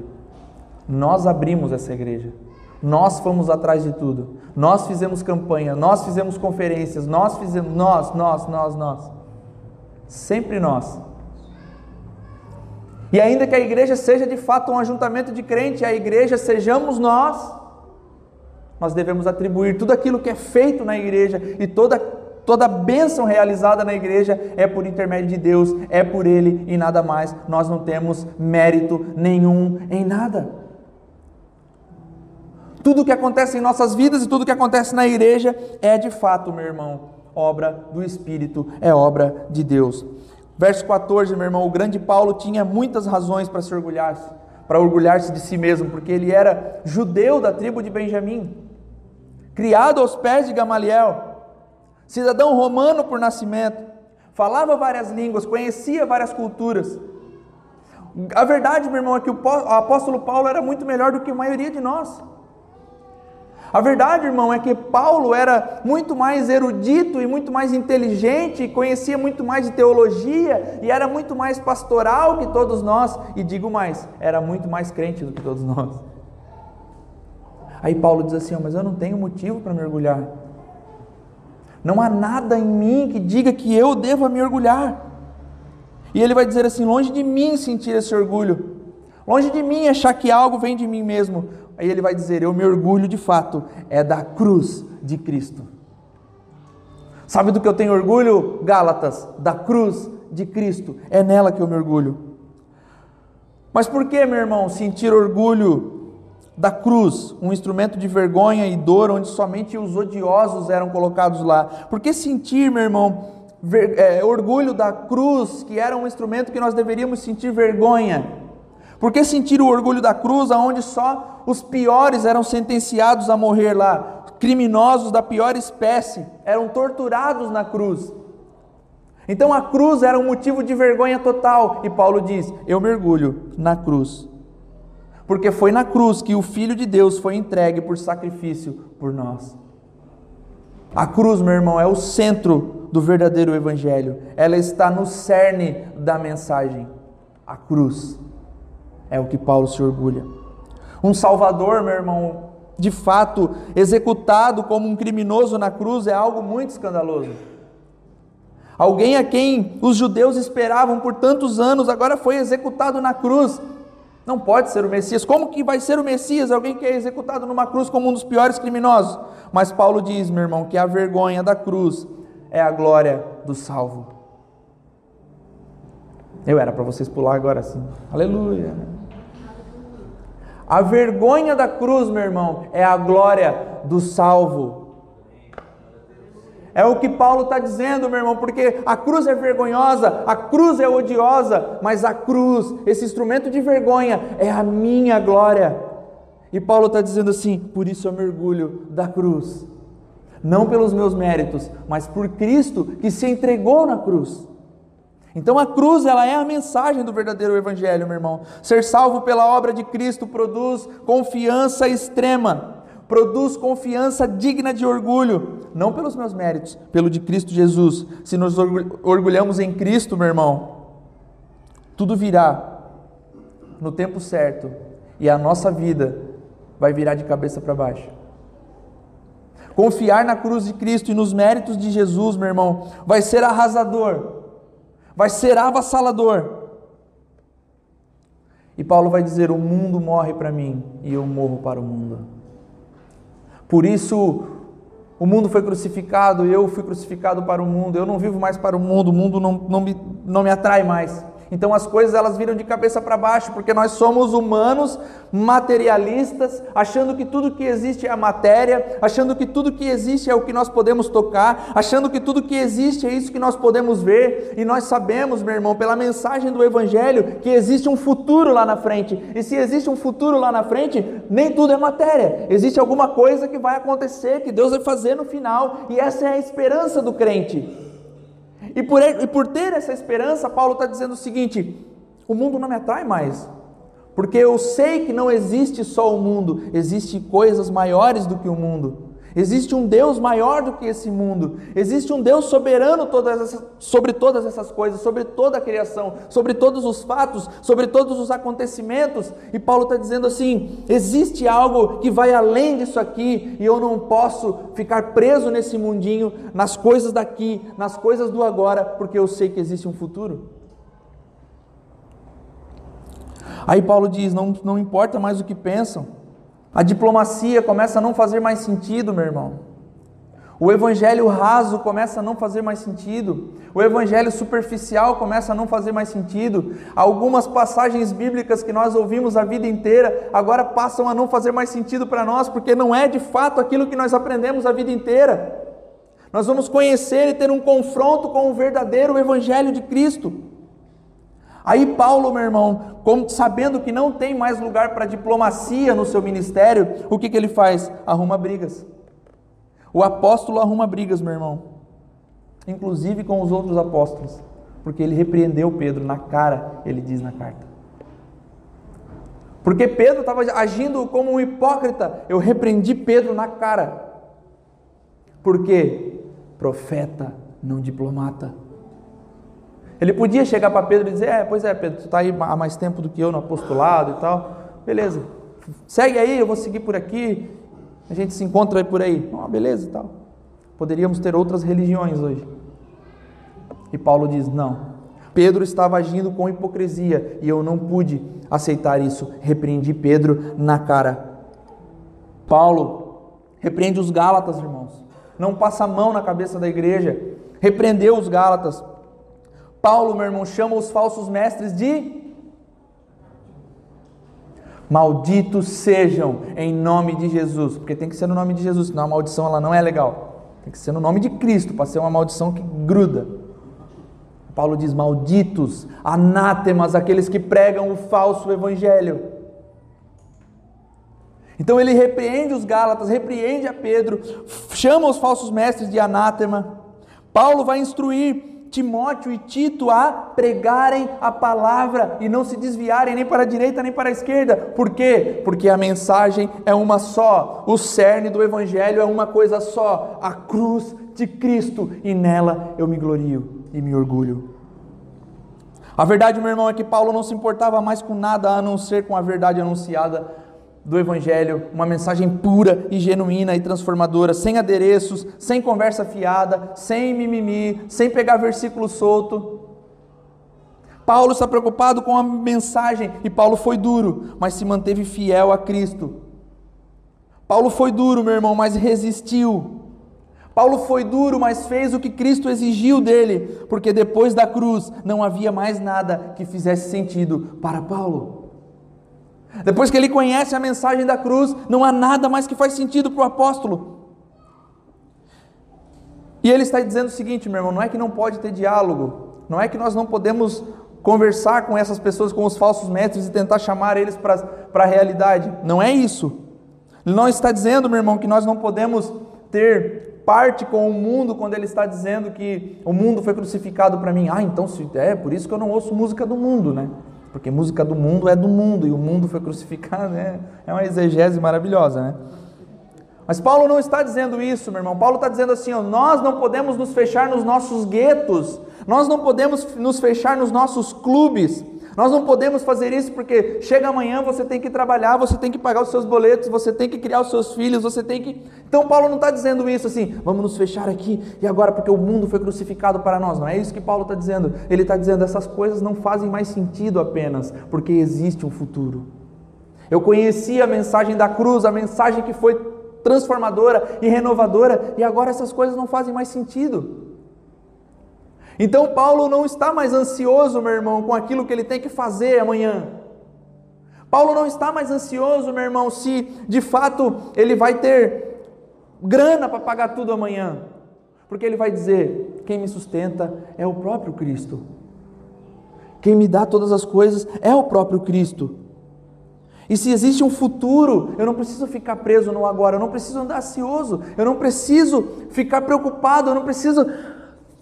Nós abrimos essa igreja. Nós fomos atrás de tudo. Nós fizemos campanha, nós fizemos conferências, nós fizemos nós, nós, nós, nós. Sempre nós. E ainda que a igreja seja de fato um ajuntamento de crente, a igreja sejamos nós, nós devemos atribuir tudo aquilo que é feito na igreja e toda toda bênção realizada na igreja é por intermédio de Deus, é por ele e nada mais. Nós não temos mérito nenhum em nada. Tudo que acontece em nossas vidas e tudo que acontece na igreja é de fato, meu irmão, obra do Espírito, é obra de Deus. Verso 14, meu irmão, o grande Paulo tinha muitas razões para se orgulhar, para orgulhar-se de si mesmo, porque ele era judeu da tribo de Benjamim, criado aos pés de Gamaliel, cidadão romano por nascimento, falava várias línguas, conhecia várias culturas. A verdade, meu irmão, é que o apóstolo Paulo era muito melhor do que a maioria de nós. A verdade, irmão, é que Paulo era muito mais erudito e muito mais inteligente, conhecia muito mais de teologia e era muito mais pastoral que todos nós, e digo mais, era muito mais crente do que todos nós. Aí Paulo diz assim: oh, Mas eu não tenho motivo para mergulhar. Não há nada em mim que diga que eu deva me orgulhar. E ele vai dizer assim: longe de mim sentir esse orgulho, longe de mim achar que algo vem de mim mesmo, Aí ele vai dizer: Eu me orgulho de fato, é da cruz de Cristo. Sabe do que eu tenho orgulho, Gálatas? Da cruz de Cristo. É nela que eu me orgulho. Mas por que, meu irmão, sentir orgulho da cruz, um instrumento de vergonha e dor onde somente os odiosos eram colocados lá? Por que sentir, meu irmão, ver, é, orgulho da cruz, que era um instrumento que nós deveríamos sentir vergonha? Por que sentir o orgulho da cruz, aonde só os piores eram sentenciados a morrer lá? Criminosos da pior espécie eram torturados na cruz. Então a cruz era um motivo de vergonha total, e Paulo diz: Eu mergulho na cruz. Porque foi na cruz que o Filho de Deus foi entregue por sacrifício por nós. A cruz, meu irmão, é o centro do verdadeiro evangelho. Ela está no cerne da mensagem, a cruz. É o que Paulo se orgulha. Um Salvador, meu irmão, de fato executado como um criminoso na cruz é algo muito escandaloso. Alguém a quem os judeus esperavam por tantos anos agora foi executado na cruz. Não pode ser o Messias. Como que vai ser o Messias? Alguém que é executado numa cruz como um dos piores criminosos. Mas Paulo diz, meu irmão, que a vergonha da cruz é a glória do salvo. Eu era para vocês pular agora assim. Aleluia. A vergonha da cruz, meu irmão, é a glória do salvo. É o que Paulo está dizendo, meu irmão, porque a cruz é vergonhosa, a cruz é odiosa, mas a cruz, esse instrumento de vergonha, é a minha glória. E Paulo está dizendo assim: por isso eu mergulho da cruz, não pelos meus méritos, mas por Cristo que se entregou na cruz. Então a cruz, ela é a mensagem do verdadeiro evangelho, meu irmão. Ser salvo pela obra de Cristo produz confiança extrema, produz confiança digna de orgulho, não pelos meus méritos, pelo de Cristo Jesus. Se nos orgulhamos em Cristo, meu irmão, tudo virá no tempo certo e a nossa vida vai virar de cabeça para baixo. Confiar na cruz de Cristo e nos méritos de Jesus, meu irmão, vai ser arrasador vai ser avassalador. E Paulo vai dizer: O mundo morre para mim e eu morro para o mundo. Por isso, o mundo foi crucificado, eu fui crucificado para o mundo, eu não vivo mais para o mundo, o mundo não, não, me, não me atrai mais. Então as coisas elas viram de cabeça para baixo, porque nós somos humanos materialistas, achando que tudo que existe é a matéria, achando que tudo que existe é o que nós podemos tocar, achando que tudo que existe é isso que nós podemos ver, e nós sabemos, meu irmão, pela mensagem do evangelho, que existe um futuro lá na frente. E se existe um futuro lá na frente, nem tudo é matéria. Existe alguma coisa que vai acontecer, que Deus vai fazer no final, e essa é a esperança do crente. E por, e por ter essa esperança, Paulo está dizendo o seguinte: o mundo não me atrai mais, porque eu sei que não existe só o mundo, existem coisas maiores do que o mundo. Existe um Deus maior do que esse mundo. Existe um Deus soberano todas essas, sobre todas essas coisas, sobre toda a criação, sobre todos os fatos, sobre todos os acontecimentos. E Paulo está dizendo assim: existe algo que vai além disso aqui, e eu não posso ficar preso nesse mundinho, nas coisas daqui, nas coisas do agora, porque eu sei que existe um futuro. Aí Paulo diz: não, não importa mais o que pensam. A diplomacia começa a não fazer mais sentido, meu irmão. O evangelho raso começa a não fazer mais sentido. O evangelho superficial começa a não fazer mais sentido. Algumas passagens bíblicas que nós ouvimos a vida inteira agora passam a não fazer mais sentido para nós, porque não é de fato aquilo que nós aprendemos a vida inteira. Nós vamos conhecer e ter um confronto com o verdadeiro evangelho de Cristo. Aí Paulo, meu irmão, como, sabendo que não tem mais lugar para diplomacia no seu ministério, o que, que ele faz? Arruma brigas. O apóstolo arruma brigas, meu irmão, inclusive com os outros apóstolos, porque ele repreendeu Pedro na cara, ele diz na carta. Porque Pedro estava agindo como um hipócrita, eu repreendi Pedro na cara. Por quê? Profeta, não diplomata. Ele podia chegar para Pedro e dizer: É, pois é, Pedro, tu está aí há mais tempo do que eu no apostolado e tal. Beleza, segue aí, eu vou seguir por aqui. A gente se encontra por aí. Oh, beleza e tal. Poderíamos ter outras religiões hoje. E Paulo diz: Não. Pedro estava agindo com hipocrisia e eu não pude aceitar isso. Repreendi Pedro na cara. Paulo repreende os Gálatas, irmãos. Não passa a mão na cabeça da igreja. Repreendeu os Gálatas. Paulo, meu irmão, chama os falsos mestres de malditos sejam em nome de Jesus, porque tem que ser no nome de Jesus, senão a maldição ela não é legal. Tem que ser no nome de Cristo para ser uma maldição que gruda. Paulo diz: malditos, anátemas, aqueles que pregam o falso evangelho. Então ele repreende os Gálatas, repreende a Pedro, chama os falsos mestres de anátema. Paulo vai instruir Timóteo e Tito a pregarem a palavra e não se desviarem nem para a direita nem para a esquerda. Por quê? Porque a mensagem é uma só. O cerne do evangelho é uma coisa só: a cruz de Cristo, e nela eu me glorio e me orgulho. A verdade, meu irmão, é que Paulo não se importava mais com nada a não ser com a verdade anunciada do Evangelho, uma mensagem pura e genuína e transformadora, sem adereços, sem conversa fiada, sem mimimi, sem pegar versículo solto. Paulo está preocupado com a mensagem e Paulo foi duro, mas se manteve fiel a Cristo. Paulo foi duro, meu irmão, mas resistiu. Paulo foi duro, mas fez o que Cristo exigiu dele, porque depois da cruz não havia mais nada que fizesse sentido para Paulo. Depois que ele conhece a mensagem da cruz, não há nada mais que faz sentido para o apóstolo. E ele está dizendo o seguinte, meu irmão: não é que não pode ter diálogo, não é que nós não podemos conversar com essas pessoas, com os falsos mestres e tentar chamar eles para, para a realidade. Não é isso. Ele não está dizendo, meu irmão, que nós não podemos ter parte com o mundo quando ele está dizendo que o mundo foi crucificado para mim. Ah, então se é por isso que eu não ouço música do mundo, né? Porque música do mundo é do mundo e o mundo foi crucificado, né? É uma exegese maravilhosa, né? Mas Paulo não está dizendo isso, meu irmão. Paulo está dizendo assim: ó, nós não podemos nos fechar nos nossos guetos, nós não podemos nos fechar nos nossos clubes, nós não podemos fazer isso porque chega amanhã, você tem que trabalhar, você tem que pagar os seus boletos, você tem que criar os seus filhos, você tem que. Então, Paulo não está dizendo isso assim, vamos nos fechar aqui e agora porque o mundo foi crucificado para nós. Não é isso que Paulo está dizendo. Ele está dizendo essas coisas não fazem mais sentido apenas porque existe um futuro. Eu conheci a mensagem da cruz, a mensagem que foi transformadora e renovadora, e agora essas coisas não fazem mais sentido. Então Paulo não está mais ansioso, meu irmão, com aquilo que ele tem que fazer amanhã. Paulo não está mais ansioso, meu irmão, se de fato ele vai ter grana para pagar tudo amanhã. Porque ele vai dizer: quem me sustenta é o próprio Cristo. Quem me dá todas as coisas é o próprio Cristo. E se existe um futuro, eu não preciso ficar preso no agora, eu não preciso andar ansioso, eu não preciso ficar preocupado, eu não preciso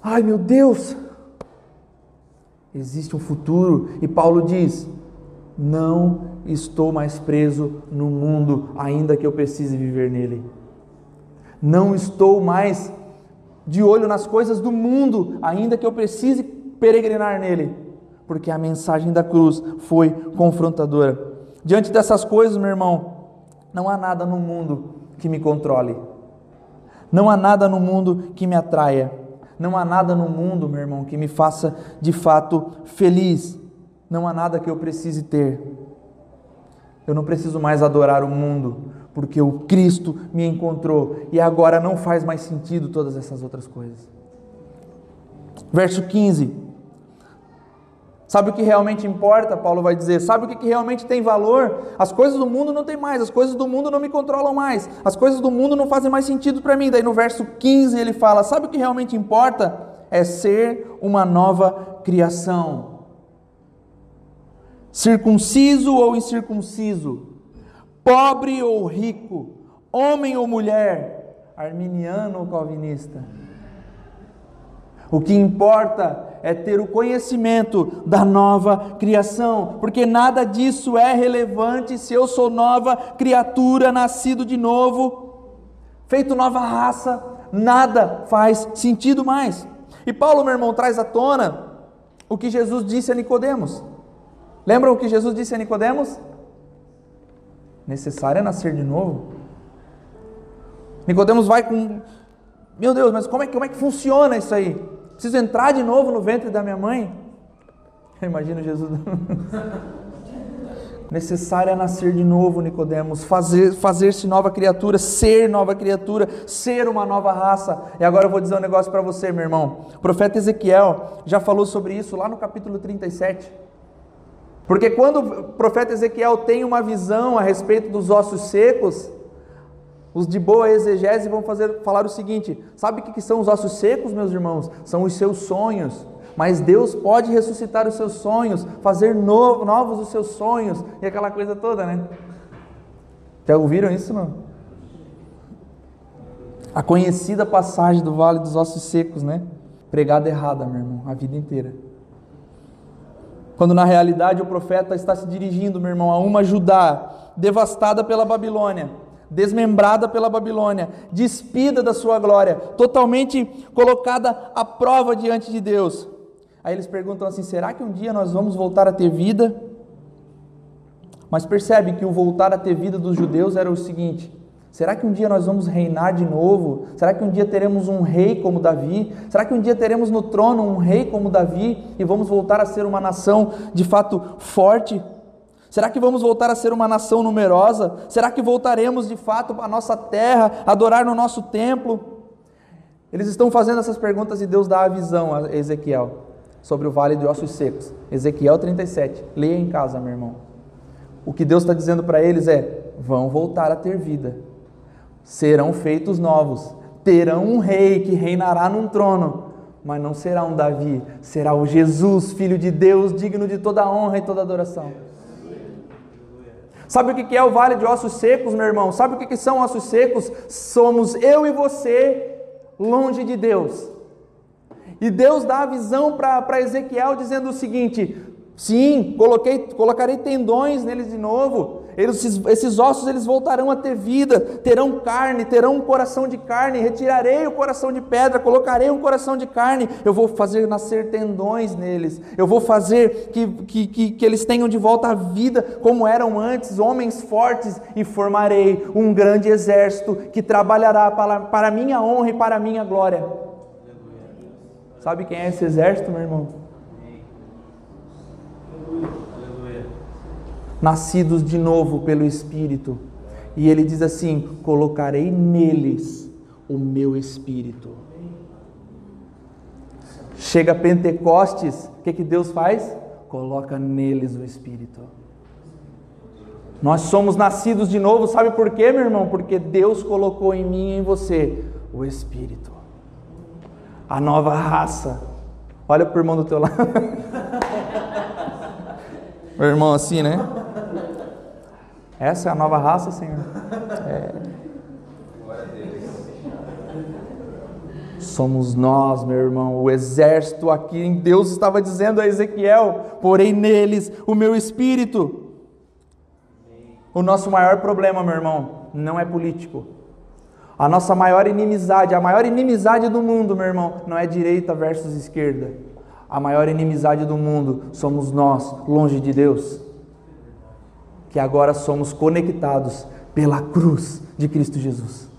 Ai meu Deus! Existe um futuro e Paulo diz: Não estou mais preso no mundo, ainda que eu precise viver nele. Não estou mais de olho nas coisas do mundo, ainda que eu precise peregrinar nele, porque a mensagem da cruz foi confrontadora. Diante dessas coisas, meu irmão, não há nada no mundo que me controle, não há nada no mundo que me atraia. Não há nada no mundo, meu irmão, que me faça de fato feliz. Não há nada que eu precise ter. Eu não preciso mais adorar o mundo, porque o Cristo me encontrou e agora não faz mais sentido todas essas outras coisas. Verso 15. Sabe o que realmente importa? Paulo vai dizer. Sabe o que realmente tem valor? As coisas do mundo não tem mais, as coisas do mundo não me controlam mais, as coisas do mundo não fazem mais sentido para mim. Daí no verso 15 ele fala: Sabe o que realmente importa? É ser uma nova criação. Circunciso ou incircunciso, pobre ou rico, homem ou mulher, arminiano ou calvinista. O que importa é ter o conhecimento da nova criação, porque nada disso é relevante se eu sou nova criatura, nascido de novo, feito nova raça, nada faz sentido mais. E Paulo, meu irmão, traz à tona o que Jesus disse a Nicodemos. Lembram o que Jesus disse a Nicodemos? Necessário é nascer de novo. Nicodemos vai com Meu Deus, mas como é, como é que funciona isso aí? Preciso entrar de novo no ventre da minha mãe? Imagina Jesus. Necessário é nascer de novo, Nicodemos, fazer, fazer-se nova criatura, ser nova criatura, ser uma nova raça. E agora eu vou dizer um negócio para você, meu irmão. O profeta Ezequiel já falou sobre isso lá no capítulo 37. Porque quando o profeta Ezequiel tem uma visão a respeito dos ossos secos, os de boa exegese vão fazer, falar o seguinte: sabe o que são os ossos secos, meus irmãos? São os seus sonhos. Mas Deus pode ressuscitar os seus sonhos, fazer novo, novos os seus sonhos e aquela coisa toda, né? Já ouviram isso não? A conhecida passagem do Vale dos Ossos Secos, né? pregada errada, meu irmão, a vida inteira. Quando na realidade o profeta está se dirigindo, meu irmão, a uma Judá devastada pela Babilônia, desmembrada pela Babilônia, despida da sua glória, totalmente colocada à prova diante de Deus. Aí eles perguntam assim: será que um dia nós vamos voltar a ter vida? Mas percebe que o voltar a ter vida dos judeus era o seguinte: será que um dia nós vamos reinar de novo? Será que um dia teremos um rei como Davi? Será que um dia teremos no trono um rei como Davi e vamos voltar a ser uma nação de fato forte? Será que vamos voltar a ser uma nação numerosa? Será que voltaremos de fato à nossa terra, adorar no nosso templo? Eles estão fazendo essas perguntas e Deus dá a visão a Ezequiel sobre o vale de ossos secos. Ezequiel 37. Leia em casa, meu irmão. O que Deus está dizendo para eles é: vão voltar a ter vida, serão feitos novos, terão um rei que reinará num trono, mas não será um Davi, será o Jesus, filho de Deus, digno de toda honra e toda adoração. Sabe o que é o vale de ossos secos, meu irmão? Sabe o que são ossos secos? Somos eu e você longe de Deus. E Deus dá a visão para Ezequiel dizendo o seguinte: Sim, coloquei, colocarei tendões neles de novo. Esses ossos eles voltarão a ter vida, terão carne, terão um coração de carne. Retirarei o coração de pedra, colocarei um coração de carne. Eu vou fazer nascer tendões neles. Eu vou fazer que, que, que, que eles tenham de volta a vida como eram antes, homens fortes, e formarei um grande exército que trabalhará para, para minha honra e para minha glória. Sabe quem é esse exército, meu irmão? Nascidos de novo pelo Espírito. E ele diz assim: colocarei neles o meu Espírito. Chega Pentecostes, o que, que Deus faz? Coloca neles o Espírito. Nós somos nascidos de novo, sabe por quê, meu irmão? Porque Deus colocou em mim e em você o Espírito, a nova raça. Olha para o irmão do teu lado. meu irmão, assim, né? Essa é a nova raça, Senhor. É. Somos nós, meu irmão, o exército aqui em Deus estava dizendo a Ezequiel: porém neles o meu espírito. O nosso maior problema, meu irmão, não é político. A nossa maior inimizade, a maior inimizade do mundo, meu irmão, não é direita versus esquerda. A maior inimizade do mundo somos nós, longe de Deus que agora somos conectados pela cruz de Cristo Jesus.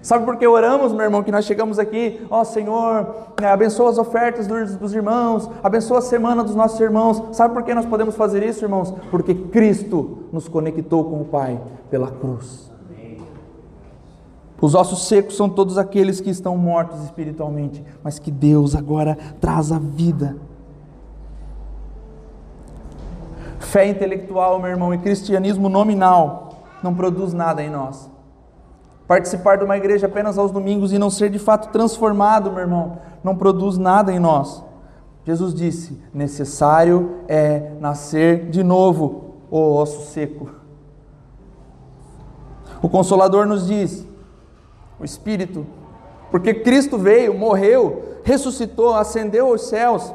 Sabe por que oramos, meu irmão, que nós chegamos aqui, ó Senhor, né, abençoa as ofertas dos, dos, irmãos, abençoa a semana dos nossos irmãos. Sabe por que nós podemos fazer isso, irmãos? Porque Cristo nos conectou com o Pai pela cruz. Os ossos secos são todos aqueles que estão mortos espiritualmente, mas que Deus agora traz a vida Fé intelectual, meu irmão, e cristianismo nominal não produz nada em nós. Participar de uma igreja apenas aos domingos e não ser de fato transformado, meu irmão, não produz nada em nós. Jesus disse: necessário é nascer de novo, o osso seco. O Consolador nos diz, o Espírito, porque Cristo veio, morreu, ressuscitou, ascendeu aos céus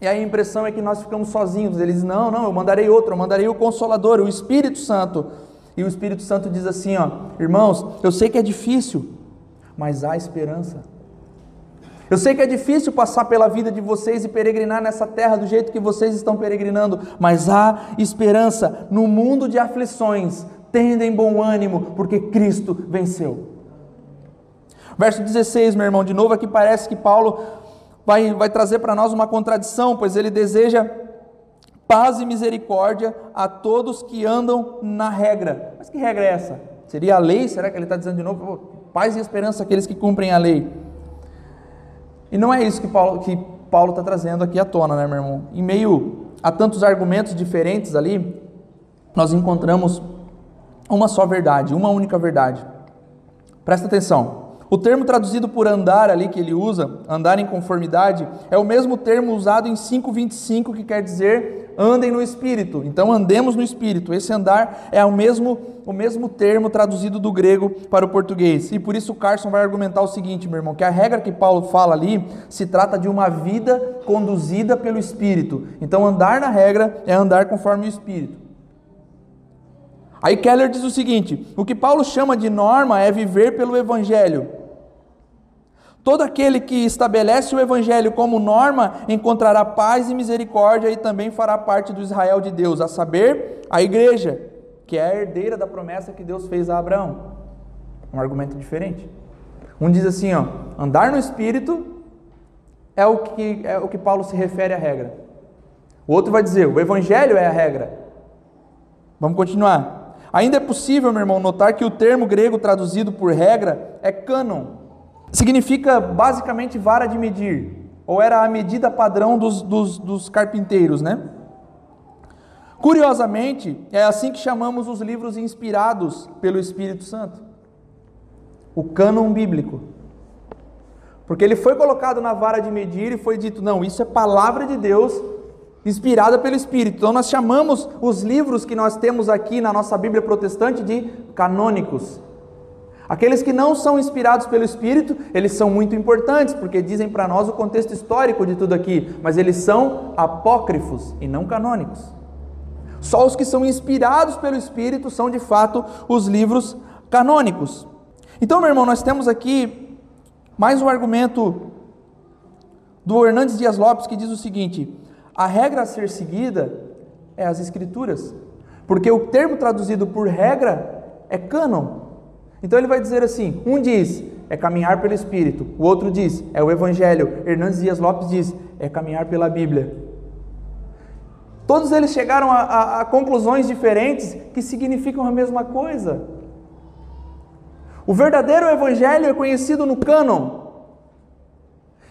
e a impressão é que nós ficamos sozinhos. Eles dizem: Não, não, eu mandarei outro, eu mandarei o Consolador, o Espírito Santo. E o Espírito Santo diz assim: ó, Irmãos, eu sei que é difícil, mas há esperança. Eu sei que é difícil passar pela vida de vocês e peregrinar nessa terra do jeito que vocês estão peregrinando, mas há esperança no mundo de aflições. Tendem bom ânimo, porque Cristo venceu. Verso 16, meu irmão, de novo aqui parece que Paulo vai, vai trazer para nós uma contradição, pois ele deseja paz e misericórdia a todos que andam na regra. Mas que regra é essa? Seria a lei? Será que ele está dizendo de novo? Paz e esperança àqueles que cumprem a lei. E não é isso que Paulo que Paulo está trazendo aqui à tona, né, meu irmão? Em meio a tantos argumentos diferentes ali, nós encontramos uma só verdade, uma única verdade. Presta atenção. O termo traduzido por andar ali que ele usa, andar em conformidade, é o mesmo termo usado em 5:25 que quer dizer andem no espírito. Então andemos no espírito. Esse andar é o mesmo o mesmo termo traduzido do grego para o português. E por isso Carson vai argumentar o seguinte, meu irmão, que a regra que Paulo fala ali se trata de uma vida conduzida pelo espírito. Então andar na regra é andar conforme o espírito. Aí Keller diz o seguinte: o que Paulo chama de norma é viver pelo evangelho. Todo aquele que estabelece o Evangelho como norma encontrará paz e misericórdia e também fará parte do Israel de Deus, a saber, a igreja, que é a herdeira da promessa que Deus fez a Abraão. Um argumento diferente. Um diz assim, ó, andar no Espírito é o que, é o que Paulo se refere à regra. O outro vai dizer, o Evangelho é a regra. Vamos continuar. Ainda é possível, meu irmão, notar que o termo grego traduzido por regra é cânon significa basicamente vara de medir, ou era a medida padrão dos, dos, dos carpinteiros, né? Curiosamente, é assim que chamamos os livros inspirados pelo Espírito Santo. O cânon bíblico. Porque ele foi colocado na vara de medir e foi dito: não, isso é palavra de Deus inspirada pelo Espírito. Então nós chamamos os livros que nós temos aqui na nossa Bíblia protestante de canônicos. Aqueles que não são inspirados pelo Espírito, eles são muito importantes, porque dizem para nós o contexto histórico de tudo aqui, mas eles são apócrifos e não canônicos. Só os que são inspirados pelo Espírito são de fato os livros canônicos. Então, meu irmão, nós temos aqui mais um argumento do Hernandes Dias Lopes que diz o seguinte: a regra a ser seguida é as Escrituras, porque o termo traduzido por regra é cânon. Então ele vai dizer assim: um diz é caminhar pelo Espírito, o outro diz é o Evangelho. Hernandes Dias Lopes diz é caminhar pela Bíblia. Todos eles chegaram a, a, a conclusões diferentes que significam a mesma coisa. O verdadeiro Evangelho é conhecido no cânon.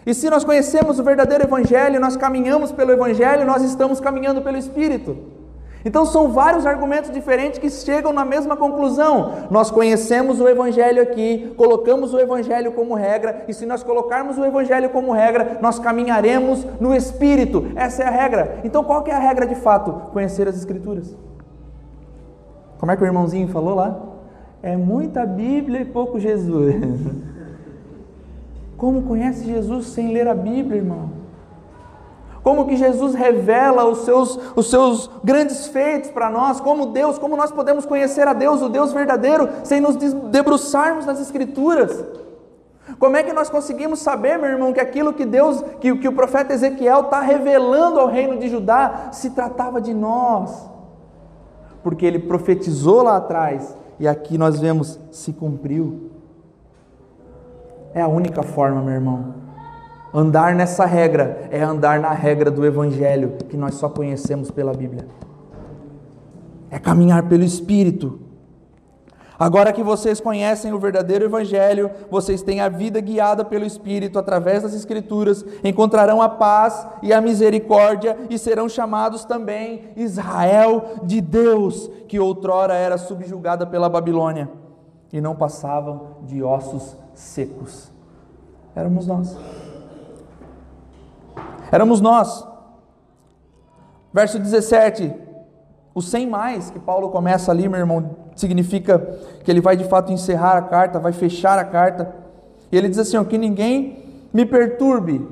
E se nós conhecemos o verdadeiro Evangelho, nós caminhamos pelo Evangelho, nós estamos caminhando pelo Espírito. Então são vários argumentos diferentes que chegam na mesma conclusão. Nós conhecemos o Evangelho aqui, colocamos o Evangelho como regra, e se nós colocarmos o Evangelho como regra, nós caminharemos no Espírito. Essa é a regra. Então qual que é a regra de fato? Conhecer as Escrituras. Como é que o irmãozinho falou lá? É muita Bíblia e pouco Jesus. Como conhece Jesus sem ler a Bíblia, irmão? como que Jesus revela os seus, os seus grandes feitos para nós, como Deus, como nós podemos conhecer a Deus, o Deus verdadeiro, sem nos debruçarmos nas Escrituras. Como é que nós conseguimos saber, meu irmão, que aquilo que Deus, que, que o profeta Ezequiel está revelando ao reino de Judá, se tratava de nós? Porque ele profetizou lá atrás e aqui nós vemos se cumpriu. É a única forma, meu irmão, Andar nessa regra é andar na regra do Evangelho, que nós só conhecemos pela Bíblia. É caminhar pelo Espírito. Agora que vocês conhecem o verdadeiro Evangelho, vocês têm a vida guiada pelo Espírito através das Escrituras, encontrarão a paz e a misericórdia e serão chamados também Israel de Deus, que outrora era subjugada pela Babilônia e não passavam de ossos secos. Éramos nós. Éramos nós. Verso 17, o sem mais que Paulo começa ali, meu irmão, significa que ele vai de fato encerrar a carta, vai fechar a carta. E ele diz assim: ó, que ninguém me perturbe.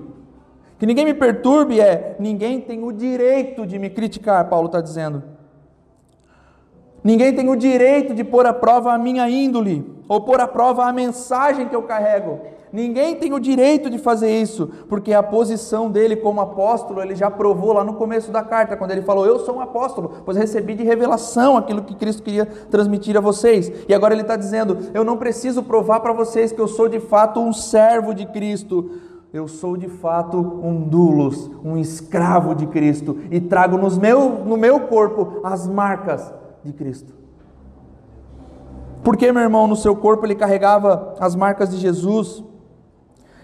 Que ninguém me perturbe é ninguém tem o direito de me criticar, Paulo está dizendo. Ninguém tem o direito de pôr à prova a minha índole, ou pôr à prova a mensagem que eu carrego. Ninguém tem o direito de fazer isso, porque a posição dele como apóstolo, ele já provou lá no começo da carta, quando ele falou: Eu sou um apóstolo, pois recebi de revelação aquilo que Cristo queria transmitir a vocês. E agora ele está dizendo: Eu não preciso provar para vocês que eu sou de fato um servo de Cristo. Eu sou de fato um dulos, um escravo de Cristo, e trago nos meu, no meu corpo as marcas de Cristo. Porque, meu irmão, no seu corpo ele carregava as marcas de Jesus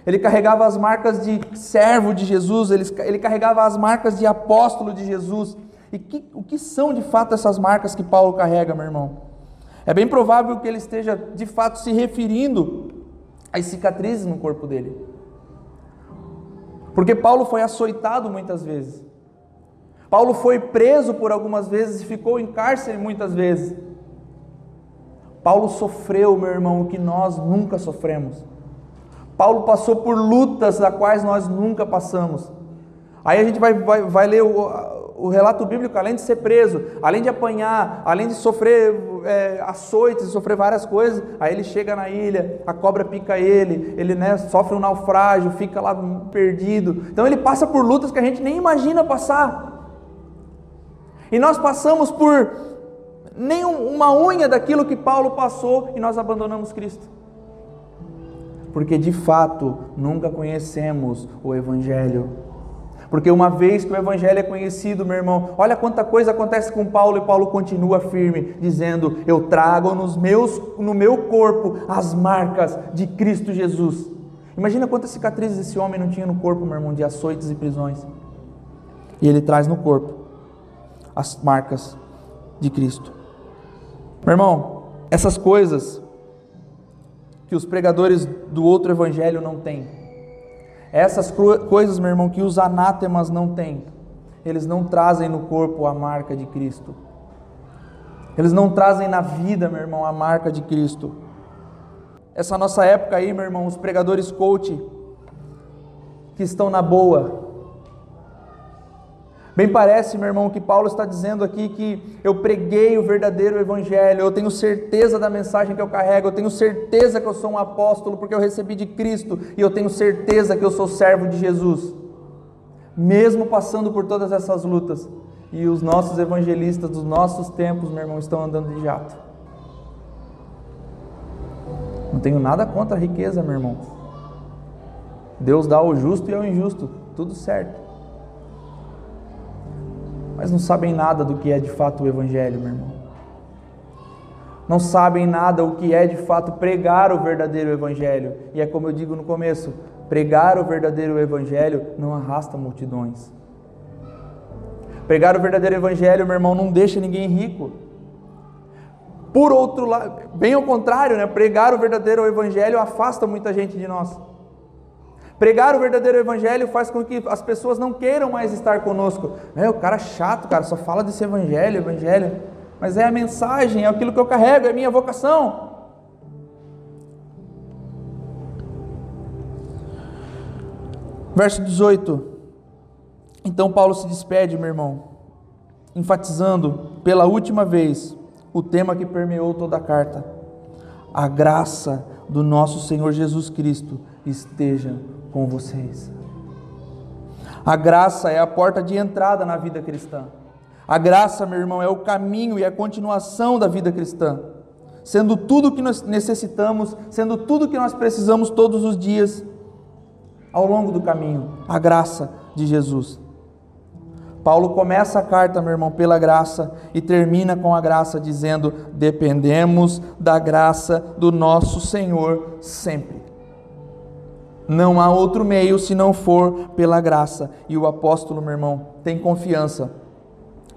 ele carregava as marcas de servo de Jesus, ele, ele carregava as marcas de apóstolo de Jesus. E que, o que são de fato essas marcas que Paulo carrega, meu irmão? É bem provável que ele esteja de fato se referindo às cicatrizes no corpo dele. Porque Paulo foi açoitado muitas vezes. Paulo foi preso por algumas vezes e ficou em cárcere muitas vezes. Paulo sofreu, meu irmão, o que nós nunca sofremos. Paulo passou por lutas das quais nós nunca passamos. Aí a gente vai, vai, vai ler o, o relato bíblico, além de ser preso, além de apanhar, além de sofrer é, açoites, sofrer várias coisas, aí ele chega na ilha, a cobra pica ele, ele né, sofre um naufrágio, fica lá perdido. Então ele passa por lutas que a gente nem imagina passar. E nós passamos por nem uma unha daquilo que Paulo passou e nós abandonamos Cristo. Porque de fato nunca conhecemos o Evangelho porque uma vez que o evangelho é conhecido, meu irmão, olha quanta coisa acontece com Paulo e Paulo continua firme, dizendo: "Eu trago nos meus no meu corpo as marcas de Cristo Jesus". Imagina quantas cicatrizes esse homem não tinha no corpo, meu irmão, de açoites e prisões. E ele traz no corpo as marcas de Cristo. Meu irmão, essas coisas que os pregadores do outro evangelho não têm, essas coisas, meu irmão, que os anátemas não têm, eles não trazem no corpo a marca de Cristo. Eles não trazem na vida, meu irmão, a marca de Cristo. Essa nossa época aí, meu irmão, os pregadores coach que estão na boa, Bem parece, meu irmão, que Paulo está dizendo aqui que eu preguei o verdadeiro evangelho, eu tenho certeza da mensagem que eu carrego, eu tenho certeza que eu sou um apóstolo porque eu recebi de Cristo e eu tenho certeza que eu sou servo de Jesus. Mesmo passando por todas essas lutas, e os nossos evangelistas dos nossos tempos, meu irmão, estão andando de jato. Não tenho nada contra a riqueza, meu irmão. Deus dá ao justo e ao injusto, tudo certo mas não sabem nada do que é de fato o Evangelho, meu irmão. Não sabem nada o que é de fato pregar o verdadeiro Evangelho. E é como eu digo no começo: pregar o verdadeiro Evangelho não arrasta multidões. Pregar o verdadeiro Evangelho, meu irmão, não deixa ninguém rico. Por outro lado, bem ao contrário, né? pregar o verdadeiro Evangelho afasta muita gente de nós. Pregar o verdadeiro evangelho faz com que as pessoas não queiram mais estar conosco. É, o cara é chato, cara, só fala desse evangelho, evangelho. Mas é a mensagem, é aquilo que eu carrego, é a minha vocação. Verso 18. Então Paulo se despede, meu irmão, enfatizando pela última vez o tema que permeou toda a carta: a graça do nosso Senhor Jesus Cristo esteja com vocês. A graça é a porta de entrada na vida cristã. A graça, meu irmão, é o caminho e a continuação da vida cristã, sendo tudo o que nós necessitamos, sendo tudo que nós precisamos todos os dias ao longo do caminho, a graça de Jesus. Paulo começa a carta, meu irmão, pela graça e termina com a graça dizendo: dependemos da graça do nosso Senhor sempre. Não há outro meio se não for pela graça. E o apóstolo, meu irmão, tem confiança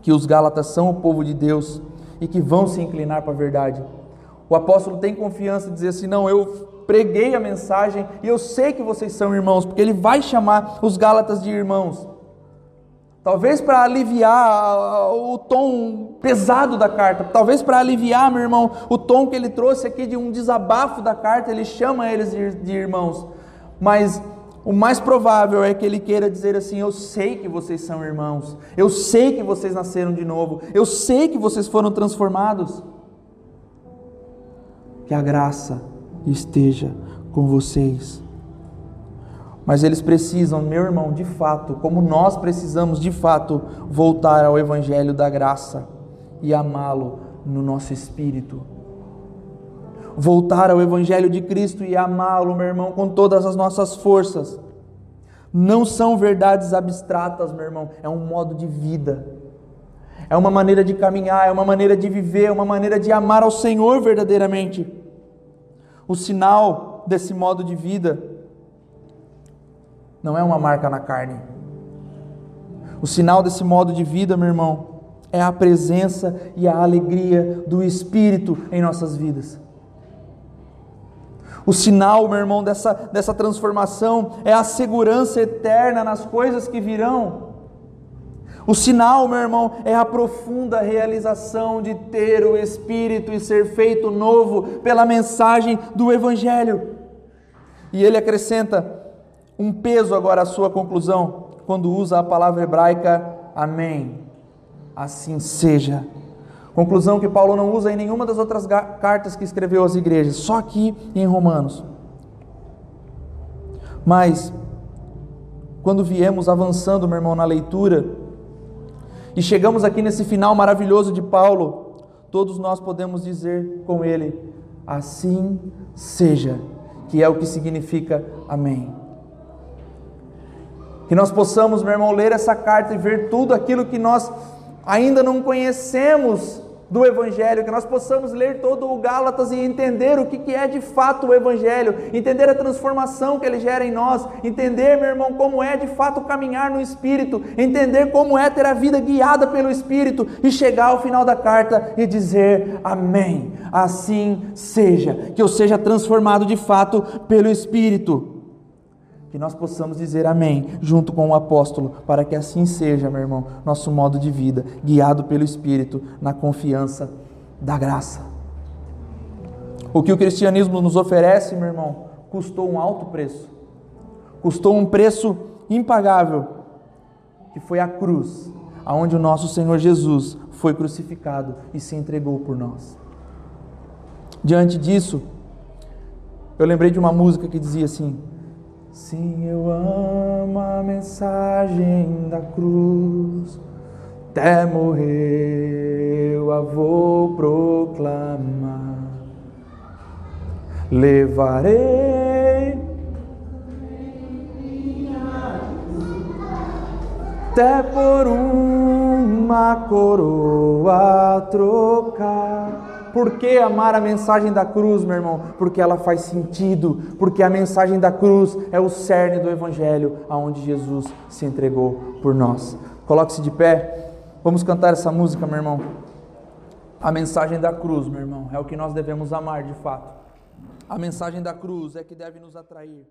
que os Gálatas são o povo de Deus e que vão se inclinar para a verdade. O apóstolo tem confiança de dizer assim: não, eu preguei a mensagem e eu sei que vocês são irmãos, porque ele vai chamar os Gálatas de irmãos. Talvez para aliviar o tom pesado da carta, talvez para aliviar, meu irmão, o tom que ele trouxe aqui de um desabafo da carta, ele chama eles de irmãos mas o mais provável é que ele queira dizer assim: Eu sei que vocês são irmãos, eu sei que vocês nasceram de novo, eu sei que vocês foram transformados. Que a graça esteja com vocês. Mas eles precisam, meu irmão, de fato, como nós precisamos de fato, voltar ao Evangelho da graça e amá-lo no nosso espírito voltar ao Evangelho de Cristo e amá-lo, meu irmão, com todas as nossas forças. Não são verdades abstratas, meu irmão, é um modo de vida, é uma maneira de caminhar, é uma maneira de viver, é uma maneira de amar ao Senhor verdadeiramente. O sinal desse modo de vida não é uma marca na carne. O sinal desse modo de vida, meu irmão, é a presença e a alegria do Espírito em nossas vidas. O sinal, meu irmão, dessa, dessa transformação é a segurança eterna nas coisas que virão. O sinal, meu irmão, é a profunda realização de ter o Espírito e ser feito novo pela mensagem do Evangelho. E ele acrescenta um peso agora à sua conclusão, quando usa a palavra hebraica Amém. Assim seja. Conclusão que Paulo não usa em nenhuma das outras cartas que escreveu às igrejas, só aqui em Romanos. Mas, quando viemos avançando, meu irmão, na leitura, e chegamos aqui nesse final maravilhoso de Paulo, todos nós podemos dizer com ele: assim seja, que é o que significa amém. Que nós possamos, meu irmão, ler essa carta e ver tudo aquilo que nós ainda não conhecemos do Evangelho, que nós possamos ler todo o Gálatas e entender o que é de fato o Evangelho, entender a transformação que ele gera em nós, entender, meu irmão, como é de fato caminhar no Espírito, entender como é ter a vida guiada pelo Espírito e chegar ao final da carta e dizer Amém. Assim seja, que eu seja transformado de fato pelo Espírito que nós possamos dizer amém junto com o apóstolo, para que assim seja, meu irmão, nosso modo de vida, guiado pelo Espírito, na confiança da graça. O que o cristianismo nos oferece, meu irmão, custou um alto preço, custou um preço impagável, que foi a cruz, aonde o nosso Senhor Jesus foi crucificado e se entregou por nós. Diante disso, eu lembrei de uma música que dizia assim: Sim, eu amo a mensagem da cruz, até morrer eu a vou proclamar. Levarei até por uma coroa trocar. Por que amar a mensagem da cruz, meu irmão? Porque ela faz sentido, porque a mensagem da cruz é o cerne do Evangelho, aonde Jesus se entregou por nós. Coloque-se de pé, vamos cantar essa música, meu irmão. A mensagem da cruz, meu irmão, é o que nós devemos amar de fato. A mensagem da cruz é que deve nos atrair.